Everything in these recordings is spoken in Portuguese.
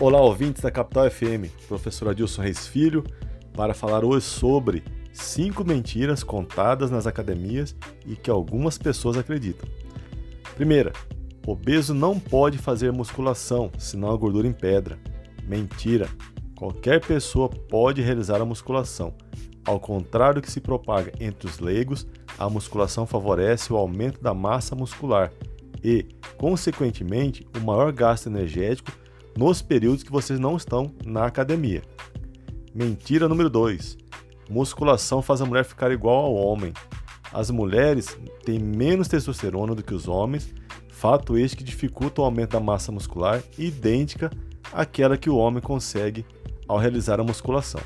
Olá, ouvintes da Capital FM, professor Adilson Reis Filho, para falar hoje sobre cinco mentiras contadas nas academias e que algumas pessoas acreditam. Primeira, obeso não pode fazer musculação, senão a gordura em pedra. Mentira! Qualquer pessoa pode realizar a musculação. Ao contrário do que se propaga entre os leigos, a musculação favorece o aumento da massa muscular e, consequentemente, o maior gasto energético nos períodos que vocês não estão na academia. Mentira número 2. Musculação faz a mulher ficar igual ao homem. As mulheres têm menos testosterona do que os homens, fato este que dificulta o aumento da massa muscular idêntica àquela que o homem consegue ao realizar a musculação.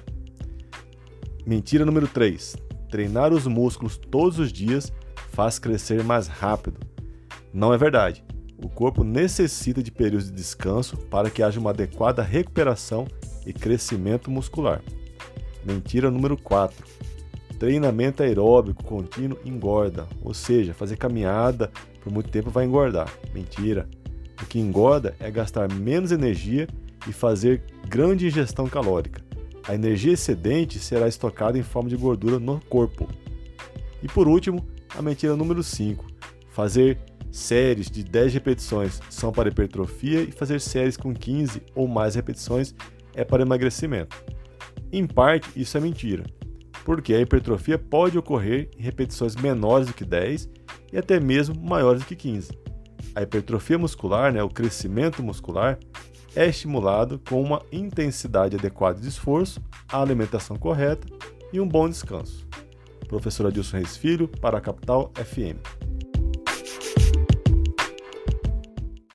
Mentira número 3. Treinar os músculos todos os dias faz crescer mais rápido. Não é verdade. O corpo necessita de períodos de descanso para que haja uma adequada recuperação e crescimento muscular. Mentira número 4. Treinamento aeróbico contínuo engorda, ou seja, fazer caminhada por muito tempo vai engordar. Mentira. O que engorda é gastar menos energia e fazer grande ingestão calórica. A energia excedente será estocada em forma de gordura no corpo. E por último, a mentira número 5. Fazer séries de 10 repetições são para hipertrofia e fazer séries com 15 ou mais repetições é para emagrecimento. Em parte, isso é mentira, porque a hipertrofia pode ocorrer em repetições menores do que 10 e até mesmo maiores do que 15. A hipertrofia muscular, né, o crescimento muscular, é estimulado com uma intensidade adequada de esforço, a alimentação correta e um bom descanso. Professor Adilson Reis Filho, para a Capital FM.